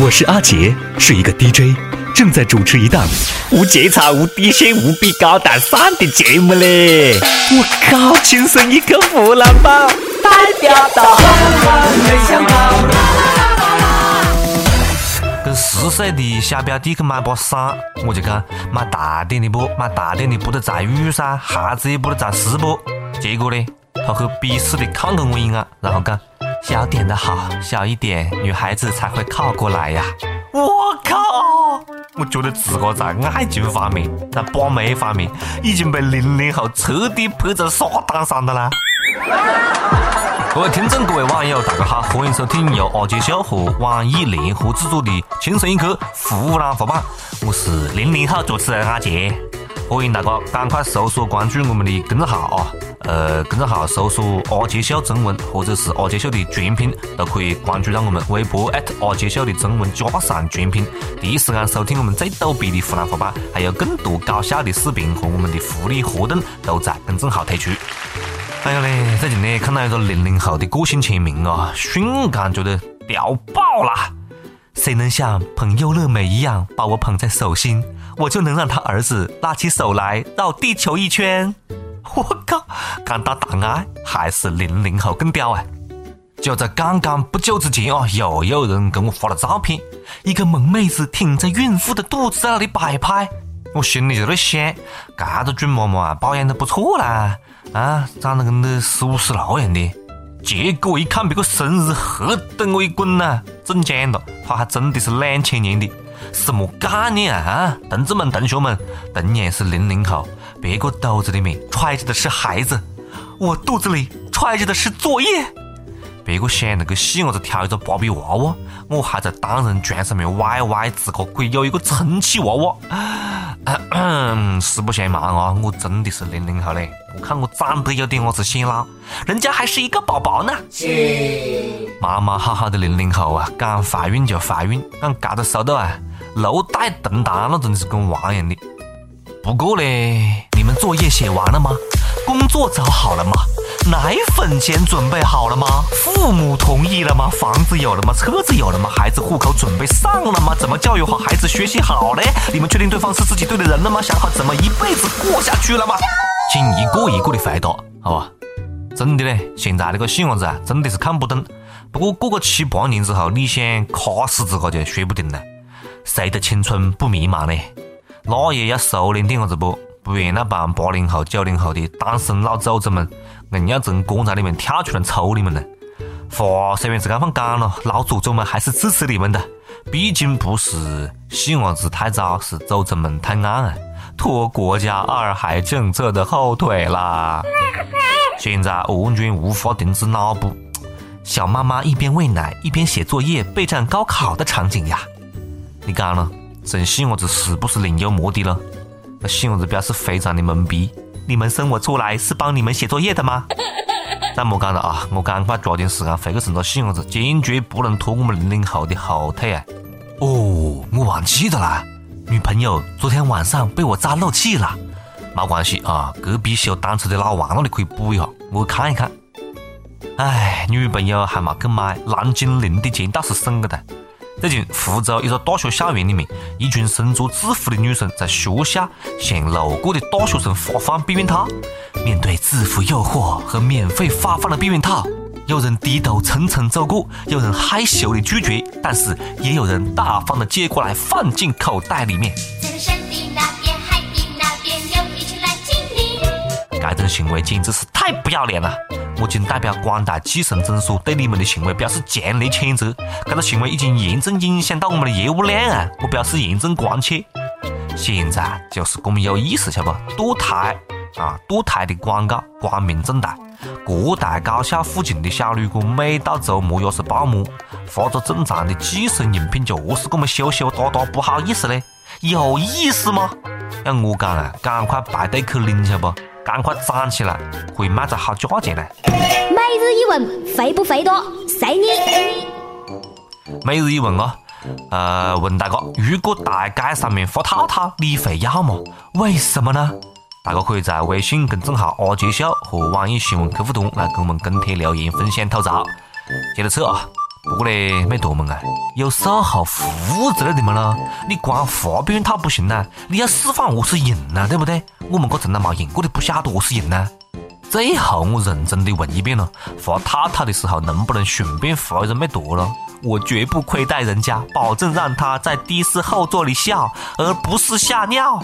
我是阿杰，是一个 DJ，正在主持一档无节操、无底线、无比高大上的节目嘞！我靠，亲生一个湖南宝，代表到没想到。跟十岁的小表弟去买把伞，我就讲买大点的不，买大点的不得在雨噻，鞋子也不得在湿不。结果呢，他很鄙视的看了我一眼，然后讲。小点的好，小一点，女孩子才会靠过来呀！我靠！我觉得自个在爱情方面，在把妹方面，已经被零零后彻底拍在沙滩上的啦！各位听众，各位网友，大家好，欢迎收听由阿杰秀和网易联合制作的《轻松一刻湖南话版》，我是零零后主持人阿杰。欢迎大家赶快搜索关注我们的公众号啊！呃，公众号搜索“阿杰秀中文”或者是“阿杰秀”的全拼，都可以关注到我们。微博阿杰秀的中文加上全拼，第一时间收听我们最逗逼的湖南话版，还有更多搞笑的视频和我们的福利活动都在公众号推出。还有呢，最近呢看到一个零零后的个性签名啊，瞬间觉得屌爆了！谁能像捧优乐美一样把我捧在手心？我就能让他儿子拉起手来绕地球一圈。我靠，讲到大爱还是零零后更屌啊！就在刚刚不久之前啊，又有人给我发了照片，一个萌妹子挺着孕妇的肚子在那里摆拍，我心里就在想，这个准妈妈，保养的不错啦，啊，长得跟那十五十六样的。结果一看别个生日，吓得我一滚呐！中奖了，他还真的是两千年的。什么概念啊？啊，同志们、同学们，同样是零零后，别个肚子里面揣着的是孩子，我肚子里揣着的是作业。别个想那个细伢子挑一个芭比娃娃，我还在单人床上面歪歪，自个可以有一个充气娃娃。实不相瞒啊，我真的是零零后嘞。我看我长得有点么子显老，人家还是一个宝宝呢。妈妈好好的零零后啊，敢怀孕就怀孕，敢这个速度啊！楼带动弹那真的是跟玩一样的。不过嘞，你们作业写完了吗？工作找好了吗？奶粉钱准备好了吗？父母同意了吗？房子有了吗？车子有了吗？孩子户口准备上了吗？怎么教育好孩子学习好嘞？你们确定对方是自己对的人了吗？想好怎么一辈子过下去了吗？请一个一个的回答，好吧？真的嘞，现在那个细伢子啊，真的是看不懂。不过过个七八年之后，你想卡死自个就说不定了。谁的青春不迷茫呢？那也要收敛点子不，不然那帮八零后、九零后的单身老祖宗们，硬要从棺材里面跳出来抽你们呢。话虽然是这样讲了，老祖宗们还是支持你们的，毕竟不是细伢子太早，是祖宗们太暗啊，拖国家二孩政策的后腿啦。现在完全无法停止脑补小妈妈一边喂奶一边写作业备战高考的场景呀。你讲了，这细伢子是不是另有目的了？那细伢子表示非常的懵逼。你们生我出来是帮你们写作业的吗？那莫讲了啊，我赶快抓紧时间回去生个细伢子，坚决不能拖我们零零后的后腿啊！哦，我忘记的啦，女朋友昨天晚上被我扎漏气了。没关系啊，隔壁修单车的老王那里可以补一下，我看一看。哎，女朋友还没去买，蓝精灵的钱倒是省个的。最近，福州一个大学校园里面，一群身着制服的女生在学校向路过的大学生发放避孕套。面对制服诱惑和免费发放的避孕套，有人低头层层走过，有人害羞的拒绝，但是也有人大方的接过来放进口袋里面。行为简直是太不要脸了！我谨代表广大计生诊所对你们的行为表示强烈谴责，这个行为已经严重影响到我们的业务量啊！我表示严重关切。现在就是这么有意思，晓得不？堕胎啊，堕胎的广告光明正大。各大高校附近的小旅馆，每到周末也是爆满，发着正常的计生用品，就是这么羞羞答答，不好意思嘞，有意思吗？要我讲啊，赶快排队去领，晓得不？赶快涨起来，可以卖着好价钱呢。每日一问，肥不肥多？随你。每日一问啊，呃，问大家，如果大街上面发套套，你会要吗？为什么呢？大家可以在微信公众号阿杰秀和网易新闻客户端来给我们跟帖留言分享吐槽。接着测啊，不过嘞，美坨们啊，有售后服务之类的么咯？你光发表讨不行呐，你要示范何是用呐，对不对？我们哥从来没用过的，不晓得何是用呐。最后我认真的问一遍了，发套套的时候能不能顺便发一个美坨咯？我绝不亏待人家，保证让他在的士后座里笑，而不是吓尿。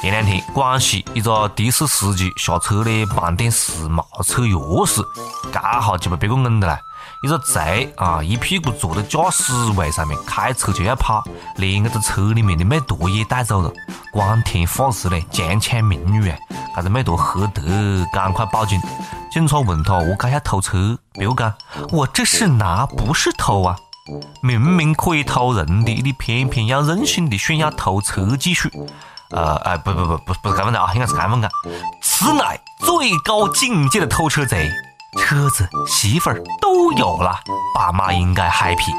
前两天，广西一个的士司机下车呢，办点事没车钥匙，刚好就被别个摁了。一个贼啊，一屁股坐在驾驶位上面，开车就要跑，连那个车里面的美坨也带走了。光天化日嘞，强抢民女啊！这个美坨黑得，赶快报警。警察问他何解要偷车，别个讲我这是拿，不是偷啊！明明可以偷人的，你偏偏要任性的炫耀偷车技术。呃，哎，不不不不不是这么的啊，应该是这么讲，此乃最高境界的偷车贼，车子、媳妇儿都有了，爸妈应该 happy。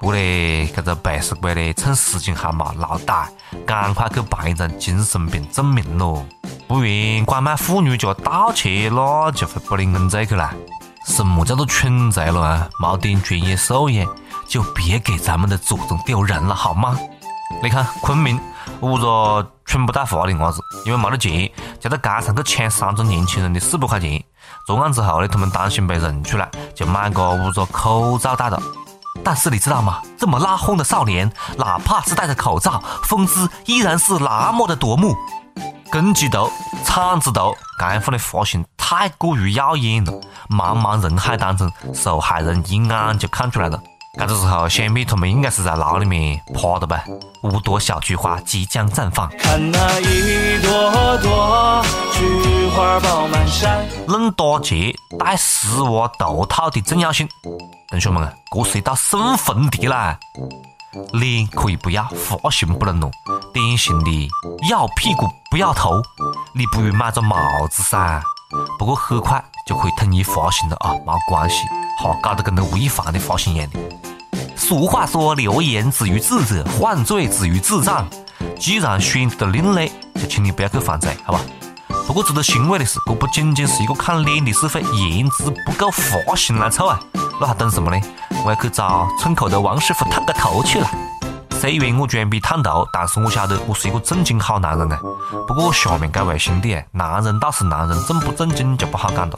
不嘞，这个背时鬼嘞，趁时间还没老大，赶快去办一张精神病证明咯，不然拐卖妇女加盗窃，那就会把你摁罪去了。什么叫做蠢贼了啊？没点专业素养，就别给咱们的祖宗丢人了，好吗？你看昆明。五个蠢不带发的伢子，因为没得钱，就在街上去抢三个年轻人的四百块钱。作案之后呢，他们担心被认出来，就买个五个口罩戴着。但是你知道吗？这么拉轰的少年，哪怕是戴着口罩，风姿依然是那么的夺目。公鸡头、铲子头，这副的发型太过于耀眼了。茫茫人海当中，受害人一眼就看出来了。这个时候，想必他们应该是在牢里面趴的吧？五朵小菊花即将绽放。看那一朵朵菊花爆满山。论打劫戴丝袜头套的重要性，同学们啊，这是一道送分题啦！脸可以不要，发型不能弄，典型的要屁股不要头。你不如买个帽子噻。不过很快就可以统一发型了啊，没关系，哈，搞得跟那吴亦凡的发型一样的。俗话说，流言止于智者，犯罪止于智障。既然选择了另类，就请你不要去犯罪，好吧？不过值得欣慰的是，这不仅仅是一个看脸的是非，颜值不够，发型来凑啊！那还等什么呢？我要去找村口的王师傅烫个头去了。虽然我装逼烫头，但是我晓得我是一个正经好男人啊。不过下面这位兄弟，男人倒是男人，正不正经就不好讲了。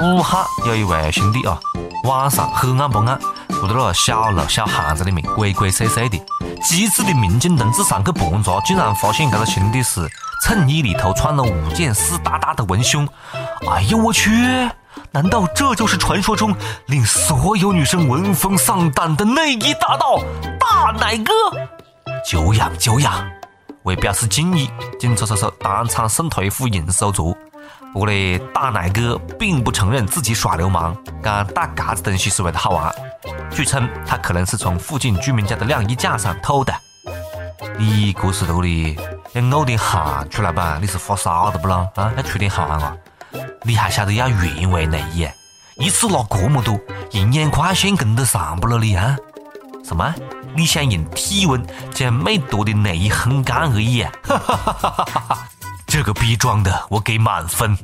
武汉有一位兄弟啊，晚上黑暗不暗，住在那小楼小巷子里面，鬼鬼祟祟的。机智的民警同志上去盘查，竟然发现这个兄弟是衬衣里头穿了五件湿哒哒的文胸。哎呦我去！难道这就是传说中令所有女生闻风丧胆的内衣大盗大奶哥？久仰久仰！为表示敬意，警察叔叔当场送退一副银手镯。不过呢，大奶哥并不承认自己耍流氓，讲带嘎子东西是为了好玩。据称，他可能是从附近居民家的晾衣架上偷的。你这是这里要呕点汗出来吧？你是发烧的不咯？啊，要出点汗啊！你还晓得要原味内衣？一次拿这么多，营养快线跟得上不了你啊？什么？你想用体温将美多的内衣烘干而已？哈哈哈哈哈哈！这个逼装的，我给满分。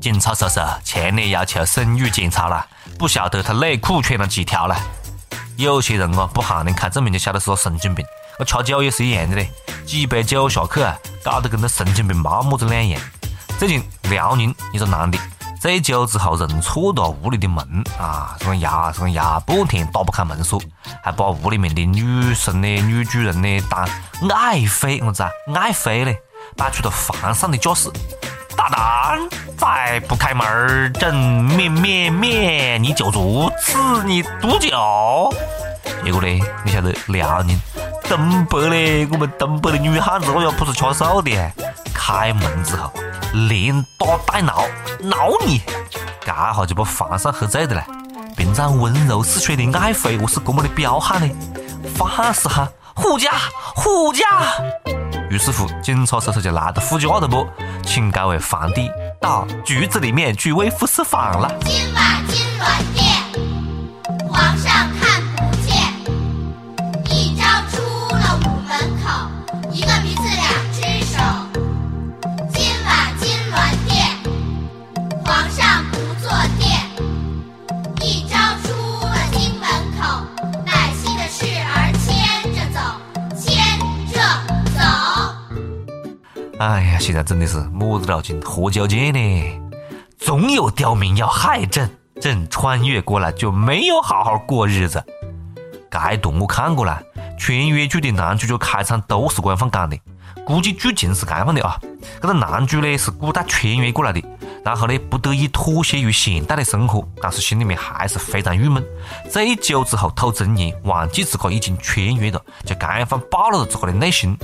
警察叔叔强烈要求生育检查了，不晓得他内裤穿了几条了。有些人啊，不喊你看证明就晓得是个神经病。我吃酒也是一样的嘞，几杯酒下去啊，搞得跟那神经病没么子两样。最近辽宁一个男的醉酒之后认错了屋里的门啊，这个牙这个牙半天打不开门锁，还把屋里面的女生呢、女主人呢当爱妃，我子啊爱妃嘞，摆出了犯上的架势。大胆，再不开门，朕灭灭灭你酒足，赐你毒酒。结果呢，你晓得辽宁东北嘞，我们东北的女汉子，哎呀不是吃素的，开门之后。连打带挠，挠你，这下就把犯上喝醉的了，平常温柔似水的爱妃，我是多么的彪悍呢？放肆哈，护驾，护驾！于是乎，警察叔叔就拿着副驾的不，请这位皇帝到局子里面去微服私访了。哎呀，现在真的是么子路径，何交界呢？总有刁民要害朕，朕穿越过来就没有好好过日子。该段我看过了，穿越剧的男主角开场都是这样讲的，估计剧情是这样的啊。这个男主呢是古代穿越过来的，然后呢不得已妥协于现代的生活，但是心里面还是非常郁闷。醉酒之后吐真言，忘记自个已经穿越了，就这样暴露了自个的内心。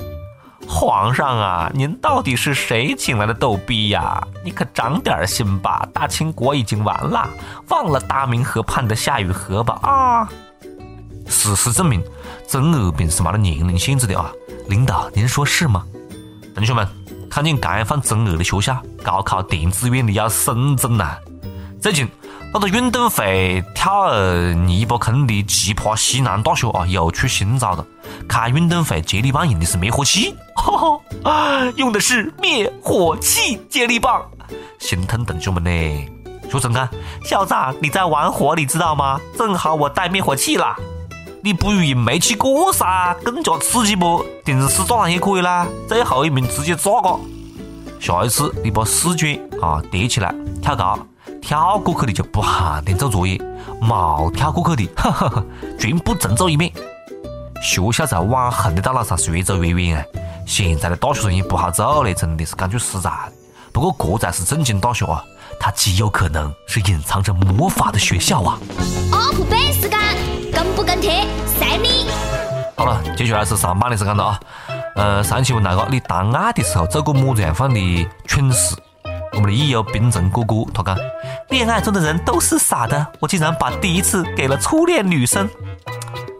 皇上啊，您到底是谁请来的逗逼呀？你可长点心吧！大清国已经完了，忘了大明河畔的夏雨荷吧啊！事实证明，真恶病是没得年龄限制的啊！领导，您说是吗？同学们，看见这样放真恶的学校，高考填志愿的要慎重呐！最近，那个运动会跳泥巴坑的奇葩西南大学啊，又出新招了。开运动会接力棒用的是灭火器，哈哈，用的是灭火器接力棒，心疼同学们呢。学生啊，校长你在玩火，你知道吗？正好我带灭火器啦，你不如用煤气锅噻，更加刺激不？电子式炸弹也可以啦，最后一名直接炸个。下一次你把试卷啊叠起来跳高，跳过去的就不喊点做作业，没跳过去的，哈哈哈，全部重做一遍。学校在网红的道路上是越走越远啊！现在的大学生也不好做嘞，真的是感觉实在。不过这才是正经大学啊，它极有可能是隐藏着魔法的学校啊！UP 版时间，跟不跟贴，随你。好了，接下来是上班的时间了啊！呃，上期问大哥，你谈爱的时候做过么子样范的蠢事？我们的益友冰城哥哥他讲，恋爱中的人都是傻的，我竟然把第一次给了初恋女生。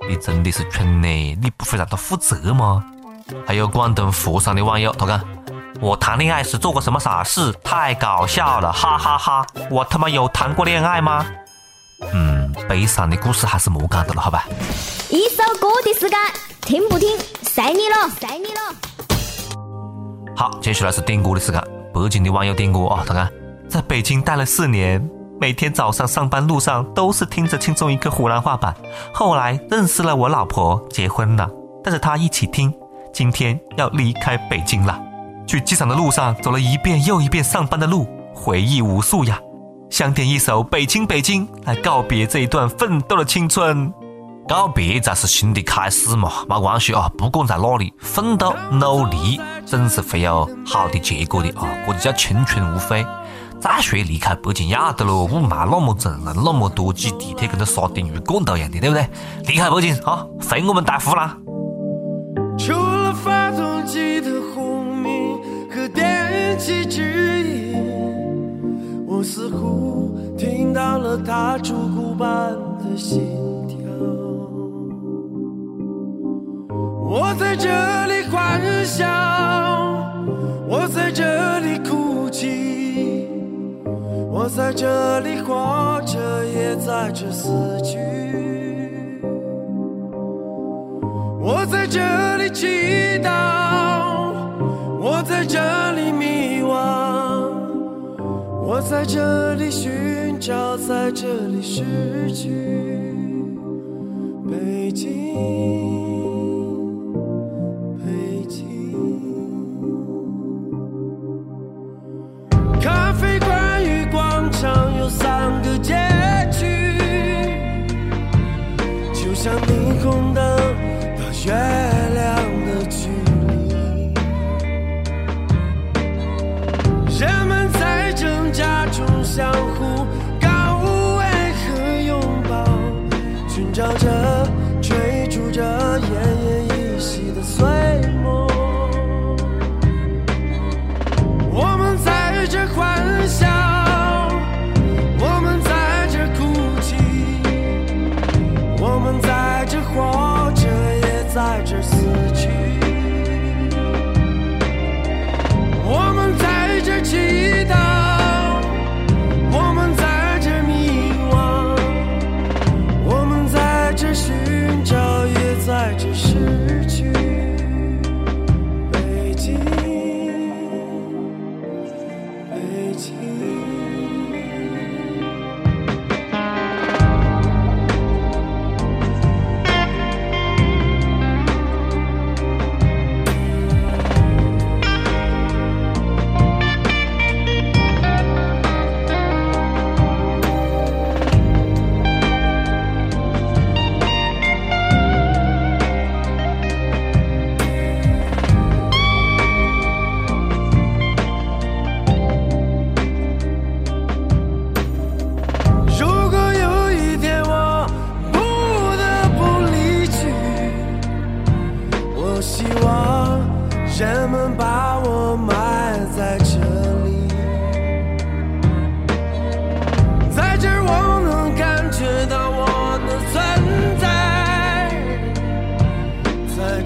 你真的是蠢呢！你不会让他负责吗？还有广东佛山的网友，他讲我谈恋爱时做过什么傻事？太搞笑了，哈哈哈！我他妈有谈过恋爱吗？嗯，悲伤的故事还是莫讲的了，好吧？一首歌的时间，听不听，随你了，随你了。好，接下来是点歌的时间。北京的网友点歌啊，他讲在北京待了四年。每天早上上班路上都是听着轻松一刻湖南话版，后来认识了我老婆，结婚了，带着她一起听。今天要离开北京了，去机场的路上走了一遍又一遍上班的路，回忆无数呀。想点一首《北京北京》来告别这一段奋斗的青春，告别才是新的开始嘛，没关系啊，不管在哪里奋斗努力，总是会有好的结果的啊，这就叫青春无悔。再说离开北京要得喽，雾霾那么重，人那么多，挤地铁跟那沙丁鱼罐头一样的，对不对？离开北京啊，回我们大湖南。除了发动机的轰鸣和电气指引，我似乎听到了他烛骨般的心跳。我在这里欢笑，我在这里哭泣。我在这里活着，也在这死去。我在这里祈祷，我在这里迷惘，我在这里寻找，在这里失去。北京。月亮的距离。人们在挣扎中相互告慰和拥抱寻找着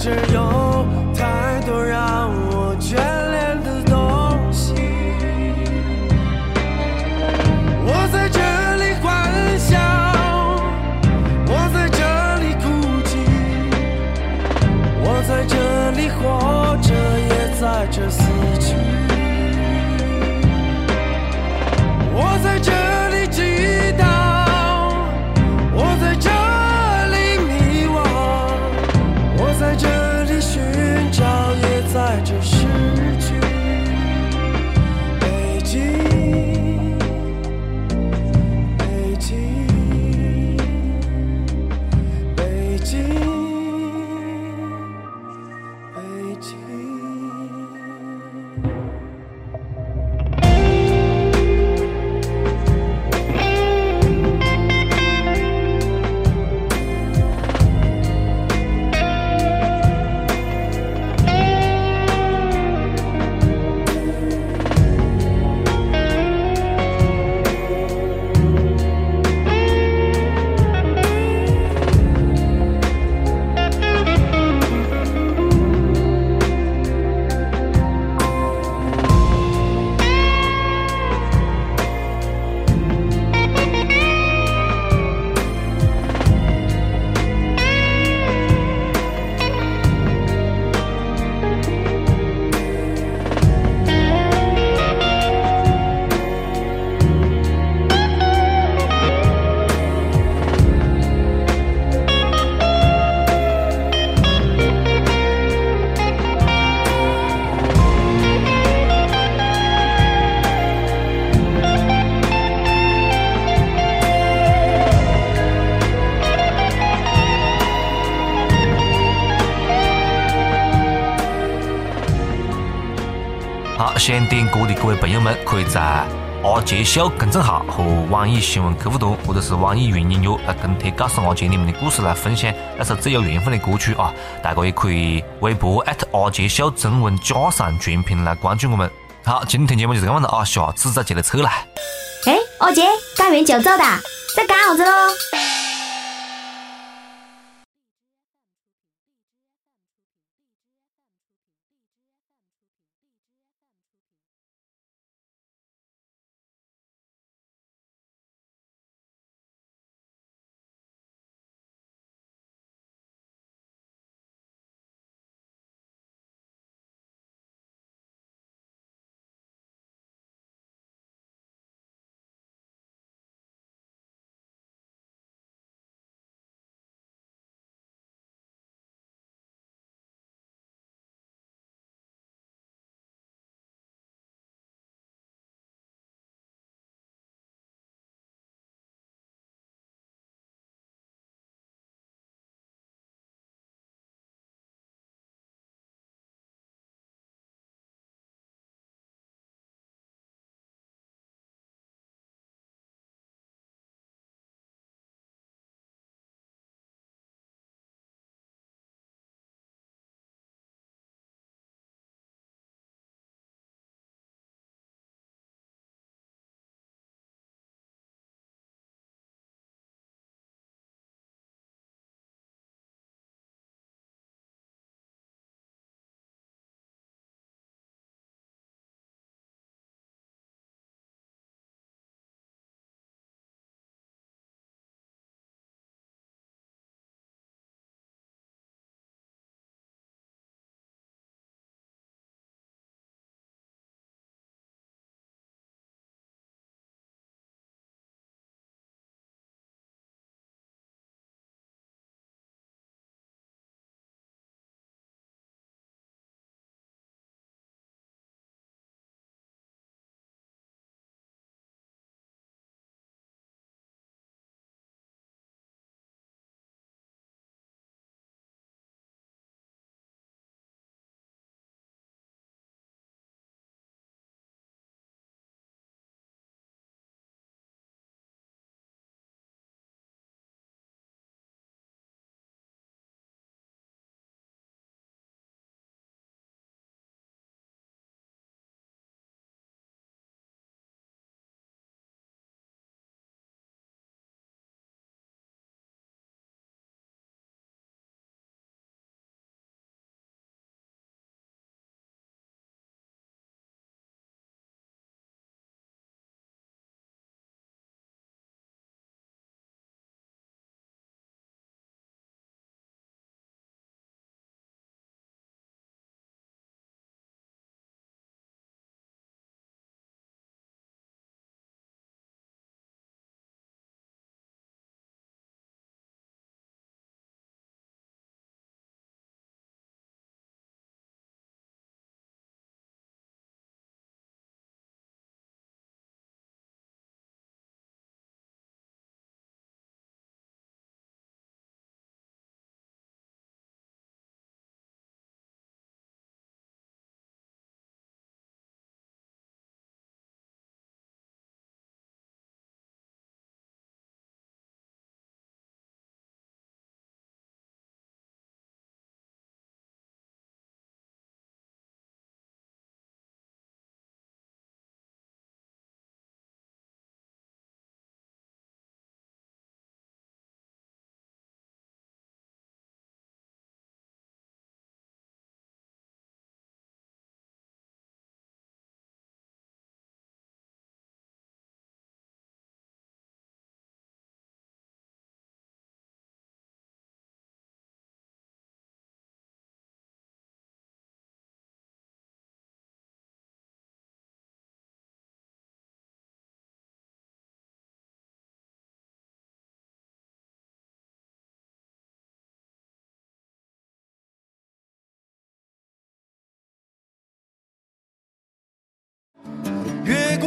只有好，想点歌的各位朋友们，可以在阿杰秀公众号和网易新闻客户端，或者是网易云音乐来跟帖，告诉阿杰你们的故事，来分享那首最有缘分的歌曲啊！大家也可以微博艾特阿杰秀中文加上全拼来关注我们。好，今天节目就是这样子啊，下次再接着扯啦。哎，阿杰，干完就走的，在干啥子喽？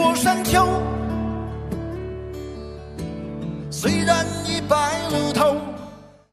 过山丘。虽然。